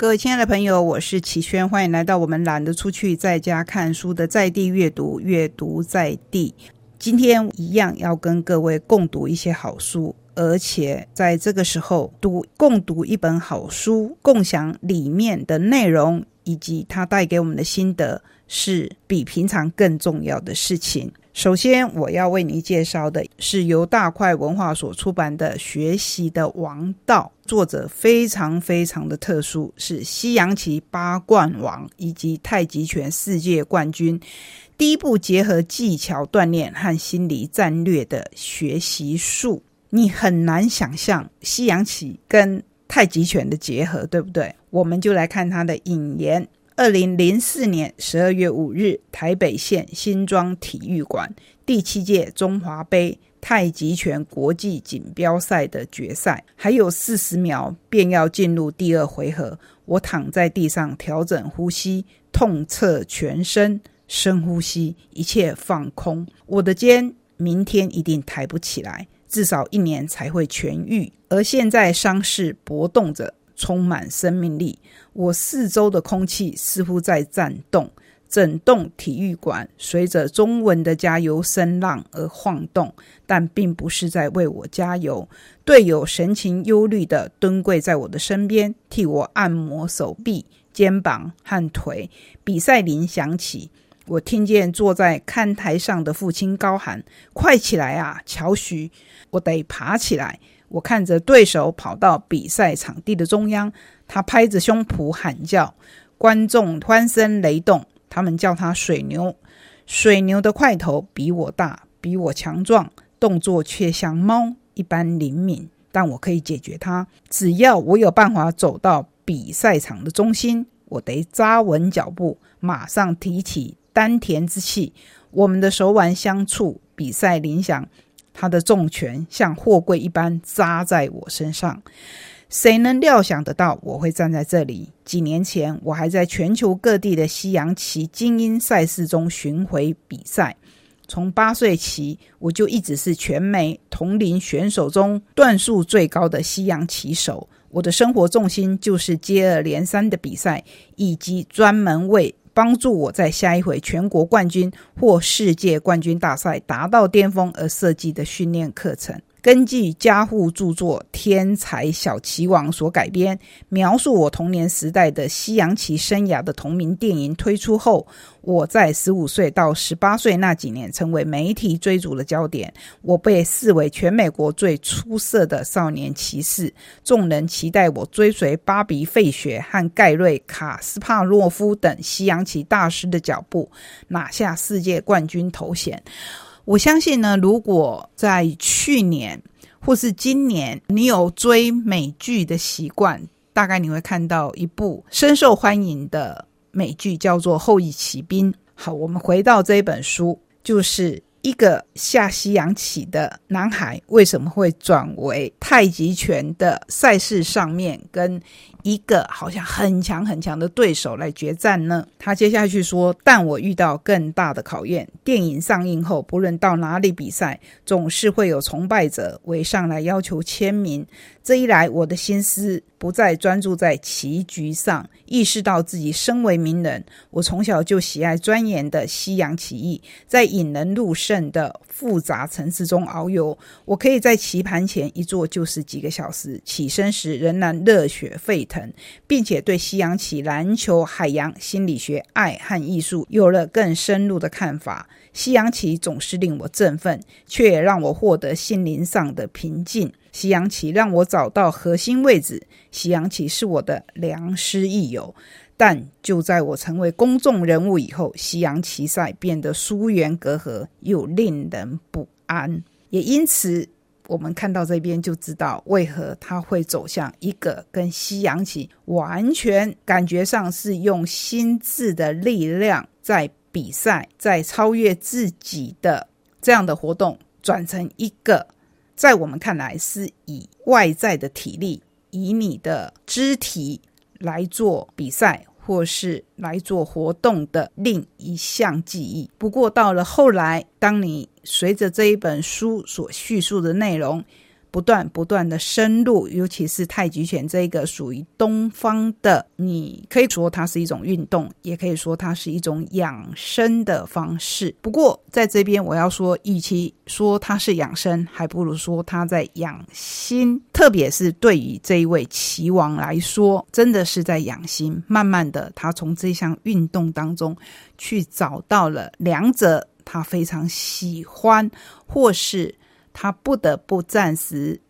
各位亲爱的朋友，我是齐轩，欢迎来到我们懒得出去在家看书的在地阅读，阅读在地。今天一样要跟各位共读一些好书，而且在这个时候读共读一本好书，共享里面的内容以及它带给我们的心得，是比平常更重要的事情。首先，我要为你介绍的是由大块文化所出版的《学习的王道》，作者非常非常的特殊，是西洋棋八冠王以及太极拳世界冠军，第一步结合技巧锻炼和心理战略的学习术。你很难想象西洋棋跟太极拳的结合，对不对？我们就来看它的引言。二零零四年十二月五日，台北县新庄体育馆第七届中华杯太极拳国际锦标赛的决赛，还有四十秒便要进入第二回合。我躺在地上调整呼吸，痛彻全身，深呼吸，一切放空。我的肩明天一定抬不起来，至少一年才会痊愈。而现在伤势搏动着。充满生命力，我四周的空气似乎在颤动，整栋体育馆随着中文的加油声浪而晃动，但并不是在为我加油。队友神情忧虑的蹲跪在我的身边，替我按摩手臂、肩膀和腿。比赛铃响起，我听见坐在看台上的父亲高喊：“快起来啊，乔许！我得爬起来。”我看着对手跑到比赛场地的中央，他拍着胸脯喊叫，观众欢声雷动。他们叫他水牛。水牛的块头比我大，比我强壮，动作却像猫一般灵敏。但我可以解决它，只要我有办法走到比赛场的中心。我得扎稳脚步，马上提起丹田之气。我们的手腕相触，比赛铃响。他的重拳像货柜一般扎在我身上，谁能料想得到我会站在这里？几年前，我还在全球各地的西洋棋精英赛事中巡回比赛。从八岁起，我就一直是全美同龄选手中段数最高的西洋棋手。我的生活重心就是接二连三的比赛，以及专门为。帮助我在下一回全国冠军或世界冠军大赛达到巅峰而设计的训练课程。根据家户著作《天才小棋王》所改编，描述我童年时代的西洋棋生涯的同名电影推出后，我在十五岁到十八岁那几年成为媒体追逐的焦点。我被视为全美国最出色的少年骑士，众人期待我追随巴比·费雪和盖瑞·卡斯帕洛夫等西洋棋大师的脚步，拿下世界冠军头衔。我相信呢，如果在去年或是今年，你有追美剧的习惯，大概你会看到一部深受欢迎的美剧，叫做《后裔骑兵》。好，我们回到这一本书，就是一个下西洋棋的男孩为什么会转为太极拳的赛事上面跟。一个好像很强很强的对手来决战呢？他接下去说：“但我遇到更大的考验。电影上映后，不论到哪里比赛，总是会有崇拜者围上来要求签名。这一来，我的心思不再专注在棋局上，意识到自己身为名人，我从小就喜爱钻研的西洋棋艺，在引人入胜的复杂城市中遨游。我可以在棋盘前一坐就是几个小时，起身时仍然热血沸。”腾，并且对西洋棋、篮球、海洋、心理学、爱和艺术有了更深入的看法。西洋棋总是令我振奋，却也让我获得心灵上的平静。西洋棋让我找到核心位置，西洋棋是我的良师益友。但就在我成为公众人物以后，西洋棋赛变得疏远隔阂，又令人不安。也因此。我们看到这边就知道为何他会走向一个跟西洋棋完全感觉上是用心智的力量在比赛，在超越自己的这样的活动，转成一个在我们看来是以外在的体力、以你的肢体来做比赛。或是来做活动的另一项记忆。不过到了后来，当你随着这一本书所叙述的内容，不断不断的深入，尤其是太极拳这个属于东方的，你可以说它是一种运动，也可以说它是一种养生的方式。不过在这边我要说，与其说它是养生，还不如说它在养心。特别是对于这一位棋王来说，真的是在养心。慢慢的，他从这项运动当中去找到了两者，他非常喜欢，或是。他不得不暂时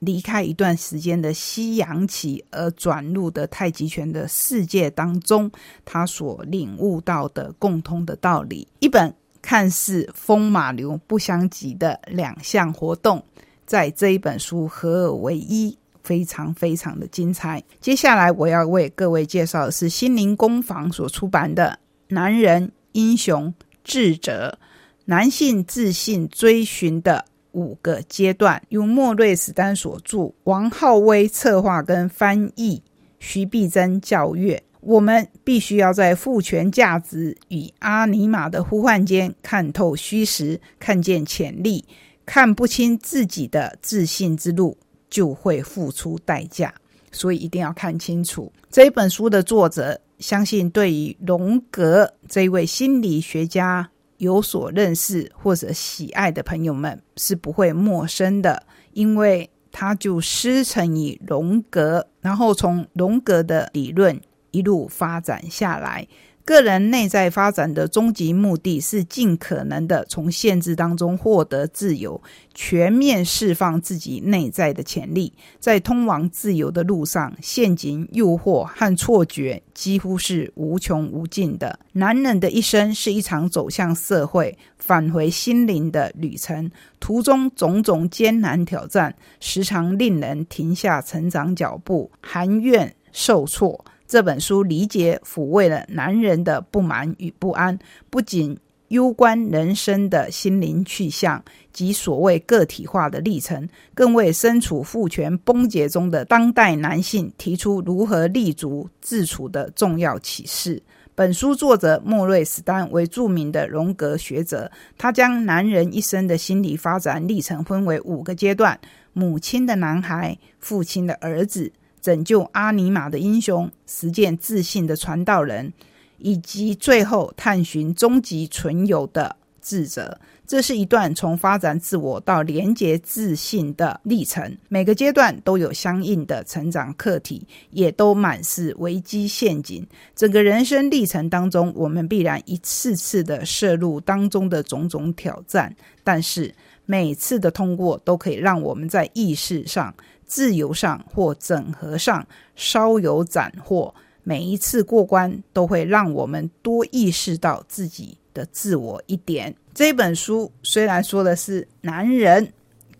离开一段时间的西洋棋，而转入的太极拳的世界当中，他所领悟到的共通的道理。一本看似风马牛不相及的两项活动，在这一本书合二为一，非常非常的精彩。接下来我要为各位介绍的是心灵工坊所出版的《男人英雄智者：男性自信追寻的》。五个阶段，由莫瑞斯丹所著，王浩威策划跟翻译，徐碧珍教阅。我们必须要在父权价值与阿尼玛的呼唤间看透虚实，看见潜力。看不清自己的自信之路，就会付出代价。所以一定要看清楚这一本书的作者，相信对于荣格这一位心理学家。有所认识或者喜爱的朋友们是不会陌生的，因为他就师承于荣格，然后从荣格的理论一路发展下来。个人内在发展的终极目的是尽可能的从限制当中获得自由，全面释放自己内在的潜力。在通往自由的路上，陷阱、诱惑和错觉几乎是无穷无尽的。男人的一生是一场走向社会、返回心灵的旅程，途中种种艰难挑战，时常令人停下成长脚步，含怨受挫。这本书理解抚慰了男人的不满与不安，不仅攸关人生的心灵去向及所谓个体化的历程，更为身处父权崩解中的当代男性提出如何立足自处的重要启示。本书作者莫瑞斯丹为著名的荣格学者，他将男人一生的心理发展历程分为五个阶段：母亲的男孩，父亲的儿子。拯救阿尼玛的英雄，实践自信的传道人，以及最后探寻终极存有的智者。这是一段从发展自我到连接自信的历程。每个阶段都有相应的成长课题，也都满是危机陷阱。整个人生历程当中，我们必然一次次的摄入当中的种种挑战，但是每次的通过都可以让我们在意识上。自由上或整合上稍有斩获，每一次过关都会让我们多意识到自己的自我一点。这本书虽然说的是男人。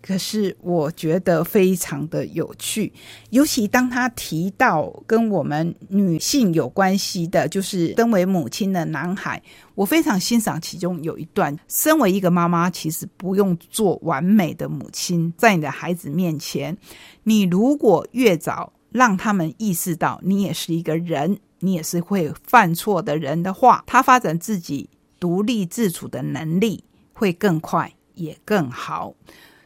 可是我觉得非常的有趣，尤其当他提到跟我们女性有关系的，就是身为母亲的男孩，我非常欣赏其中有一段：身为一个妈妈，其实不用做完美的母亲，在你的孩子面前，你如果越早让他们意识到你也是一个人，你也是会犯错的人的话，他发展自己独立自主的能力会更快也更好。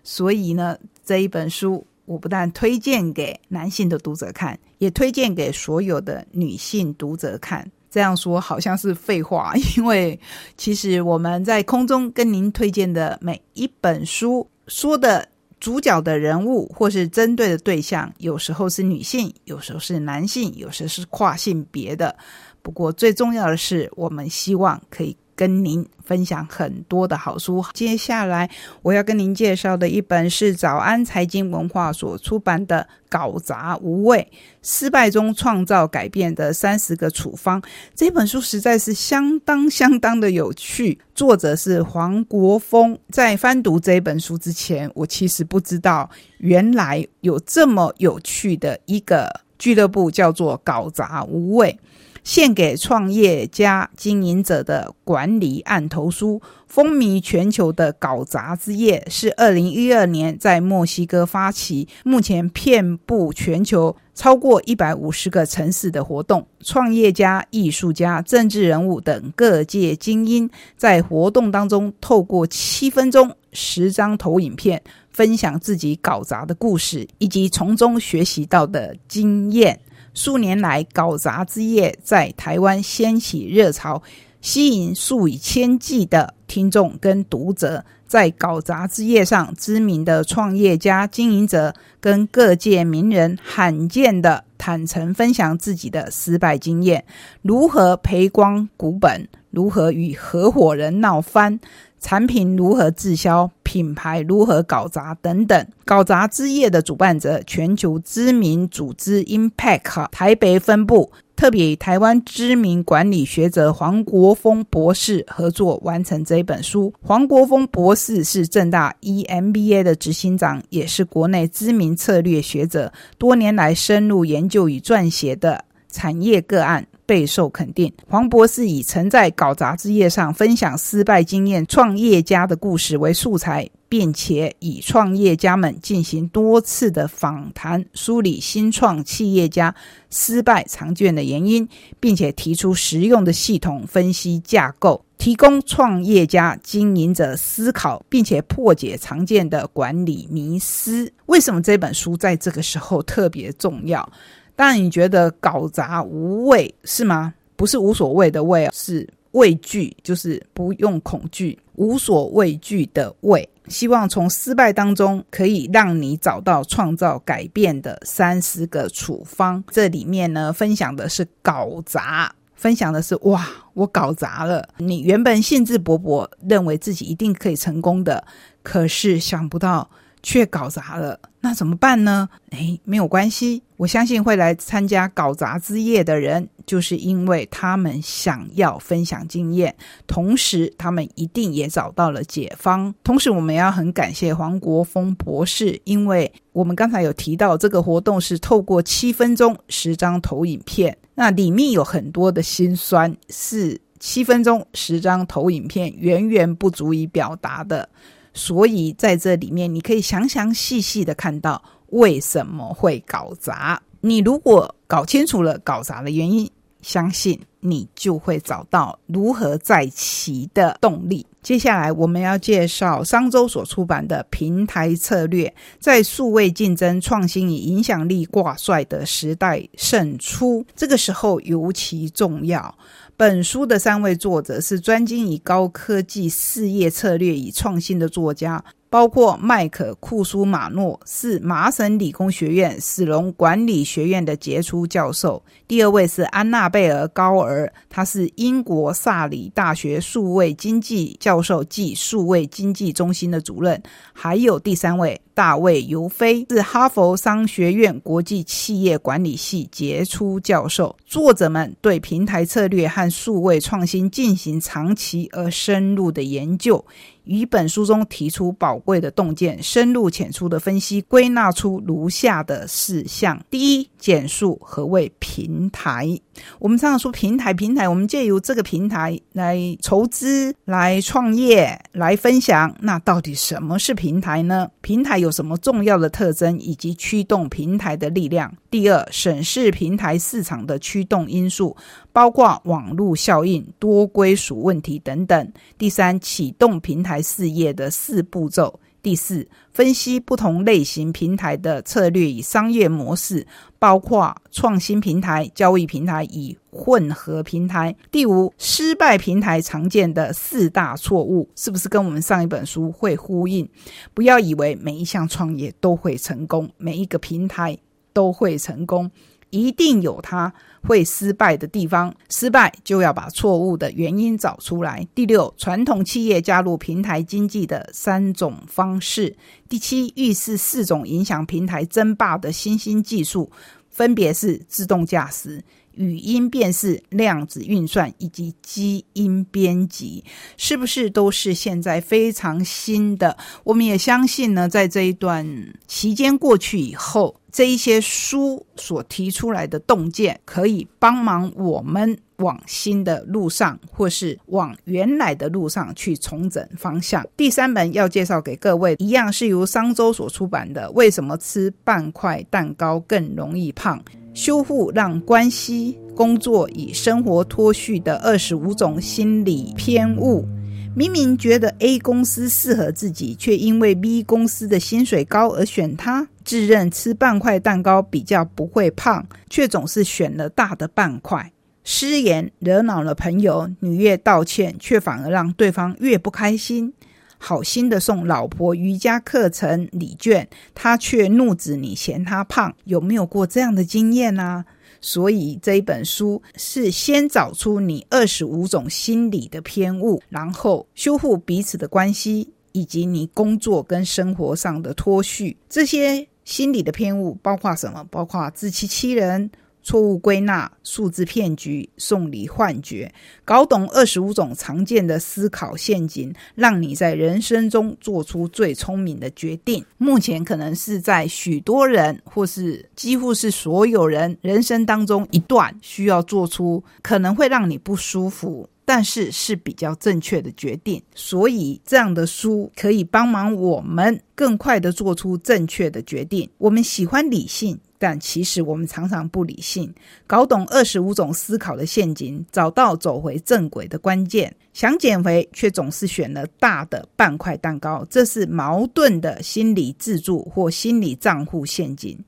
所以呢，这一本书我不但推荐给男性的读者看，也推荐给所有的女性读者看。这样说好像是废话，因为其实我们在空中跟您推荐的每一本书，说的主角的人物或是针对的对象，有时候是女性，有时候是男性，有时候是跨性别的。不过最重要的是，我们希望可以。跟您分享很多的好书。接下来我要跟您介绍的一本是早安财经文化所出版的《搞砸无畏：失败中创造改变的三十个处方》。这本书实在是相当相当的有趣。作者是黄国峰。在翻读这本书之前，我其实不知道原来有这么有趣的一个俱乐部，叫做“搞砸无畏”。献给创业家、经营者的管理案头书，风靡全球的搞砸之夜是二零一二年在墨西哥发起，目前遍布全球超过一百五十个城市的活动。创业家、艺术家、政治人物等各界精英在活动当中，透过七分钟十张投影片。分享自己搞砸的故事，以及从中学习到的经验。数年来，搞砸之夜在台湾掀起热潮，吸引数以千计的听众跟读者。在搞砸之夜上，知名的创业家、经营者跟各界名人罕见的坦诚分享自己的失败经验，如何赔光股本，如何与合伙人闹翻。产品如何滞销，品牌如何搞砸等等。搞砸之夜的主办者，全球知名组织 Impact 台北分部，特别与台湾知名管理学者黄国峰博士合作完成这一本书。黄国峰博士是正大 EMBA 的执行长，也是国内知名策略学者，多年来深入研究与撰写的产业个案。备受肯定。黄博士以曾在搞杂志业上分享失败经验、创业家的故事为素材，并且以创业家们进行多次的访谈，梳理新创企业家失败常见的原因，并且提出实用的系统分析架构，提供创业家经营者思考，并且破解常见的管理迷思。为什么这本书在这个时候特别重要？当然，你觉得搞砸无畏是吗？不是无所谓的畏，是畏惧，就是不用恐惧，无所畏惧的畏。希望从失败当中可以让你找到创造改变的三十个处方。这里面呢，分享的是搞砸，分享的是哇，我搞砸了。你原本兴致勃勃，认为自己一定可以成功的，可是想不到。却搞砸了，那怎么办呢？诶，没有关系，我相信会来参加搞砸之夜的人，就是因为他们想要分享经验，同时他们一定也找到了解方。同时，我们要很感谢黄国峰博士，因为我们刚才有提到这个活动是透过七分钟十张投影片，那里面有很多的辛酸，是七分钟十张投影片远远不足以表达的。所以在这里面，你可以详详细细的看到为什么会搞砸。你如果搞清楚了搞砸的原因，相信你就会找到如何再起的动力。接下来我们要介绍商周所出版的《平台策略：在数位竞争、创新与影响力挂帅的时代胜出》，这个时候尤其重要。本书的三位作者是专精于高科技事业策略与创新的作家。包括麦克库苏马诺是麻省理工学院史隆管理学院的杰出教授，第二位是安娜贝尔高尔，他是英国萨里大学数位经济教授暨数位经济中心的主任，还有第三位大卫尤菲是哈佛商学院国际企业管理系杰出教授。作者们对平台策略和数位创新进行长期而深入的研究。于本书中提出宝贵的洞见，深入浅出的分析，归纳出如下的四项：第一，简述何谓平台。我们常常说平台，平台，我们借由这个平台来筹资、来创业、来分享。那到底什么是平台呢？平台有什么重要的特征以及驱动平台的力量？第二，审视平台市场的驱动因素。包括网络效应、多归属问题等等。第三，启动平台事业的四步骤。第四，分析不同类型平台的策略与商业模式，包括创新平台、交易平台与混合平台。第五，失败平台常见的四大错误，是不是跟我们上一本书会呼应？不要以为每一项创业都会成功，每一个平台都会成功。一定有它会失败的地方，失败就要把错误的原因找出来。第六，传统企业加入平台经济的三种方式。第七，预示四种影响平台争霸的新兴技术，分别是自动驾驶。语音辨识、量子运算以及基因编辑，是不是都是现在非常新的？我们也相信呢，在这一段期间过去以后，这一些书所提出来的洞见，可以帮忙我们往新的路上，或是往原来的路上去重整方向。第三本要介绍给各位，一样是由商周所出版的《为什么吃半块蛋糕更容易胖》。修复让关系、工作与生活脱序的二十五种心理偏误。明明觉得 A 公司适合自己，却因为 B 公司的薪水高而选它。自认吃半块蛋糕比较不会胖，却总是选了大的半块。失言惹恼了朋友，你越道歉，却反而让对方越不开心。好心的送老婆瑜伽课程礼券，他却怒指你嫌他胖。有没有过这样的经验呢？所以这一本书是先找出你二十五种心理的偏误，然后修复彼此的关系，以及你工作跟生活上的脱序。这些心理的偏误包括什么？包括自欺欺人。错误归纳、数字骗局、送礼幻觉，搞懂二十五种常见的思考陷阱，让你在人生中做出最聪明的决定。目前可能是在许多人，或是几乎是所有人人生当中一段需要做出可能会让你不舒服，但是是比较正确的决定。所以这样的书可以帮忙我们更快的做出正确的决定。我们喜欢理性。但其实我们常常不理性，搞懂二十五种思考的陷阱，找到走回正轨的关键。想减肥，却总是选了大的半块蛋糕，这是矛盾的心理自助或心理账户陷阱。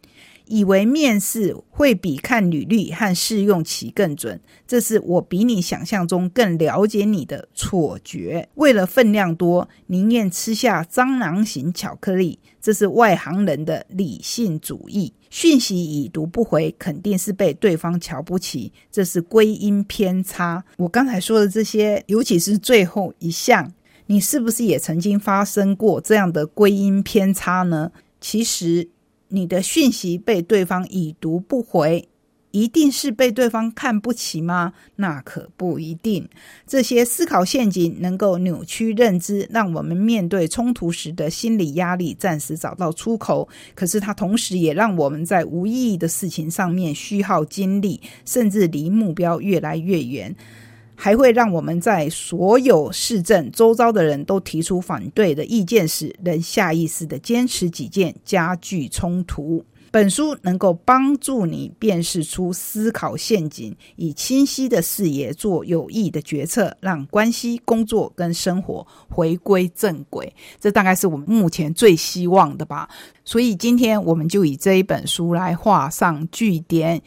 以为面试会比看履历和试用期更准，这是我比你想象中更了解你的错觉。为了分量多，宁愿吃下蟑螂型巧克力，这是外行人的理性主义。讯息已读不回，肯定是被对方瞧不起，这是归因偏差。我刚才说的这些，尤其是最后一项，你是不是也曾经发生过这样的归因偏差呢？其实。你的讯息被对方已读不回，一定是被对方看不起吗？那可不一定。这些思考陷阱能够扭曲认知，让我们面对冲突时的心理压力暂时找到出口。可是它同时也让我们在无意义的事情上面虚耗精力，甚至离目标越来越远。还会让我们在所有市政周遭的人都提出反对的意见时，仍下意识的坚持己见，加剧冲突。本书能够帮助你辨识出思考陷阱，以清晰的视野做有益的决策，让关系、工作跟生活回归正轨。这大概是我们目前最希望的吧。所以今天我们就以这一本书来画上句点。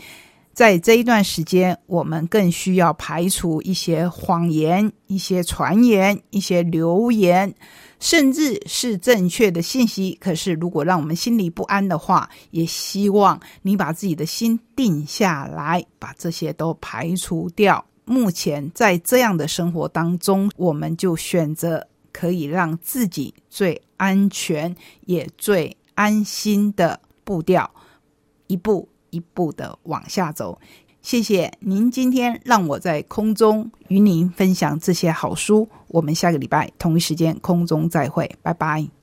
在这一段时间，我们更需要排除一些谎言、一些传言、一些流言，甚至是正确的信息。可是，如果让我们心里不安的话，也希望你把自己的心定下来，把这些都排除掉。目前在这样的生活当中，我们就选择可以让自己最安全也最安心的步调，一步。一步的往下走，谢谢您今天让我在空中与您分享这些好书。我们下个礼拜同一时间空中再会，拜拜。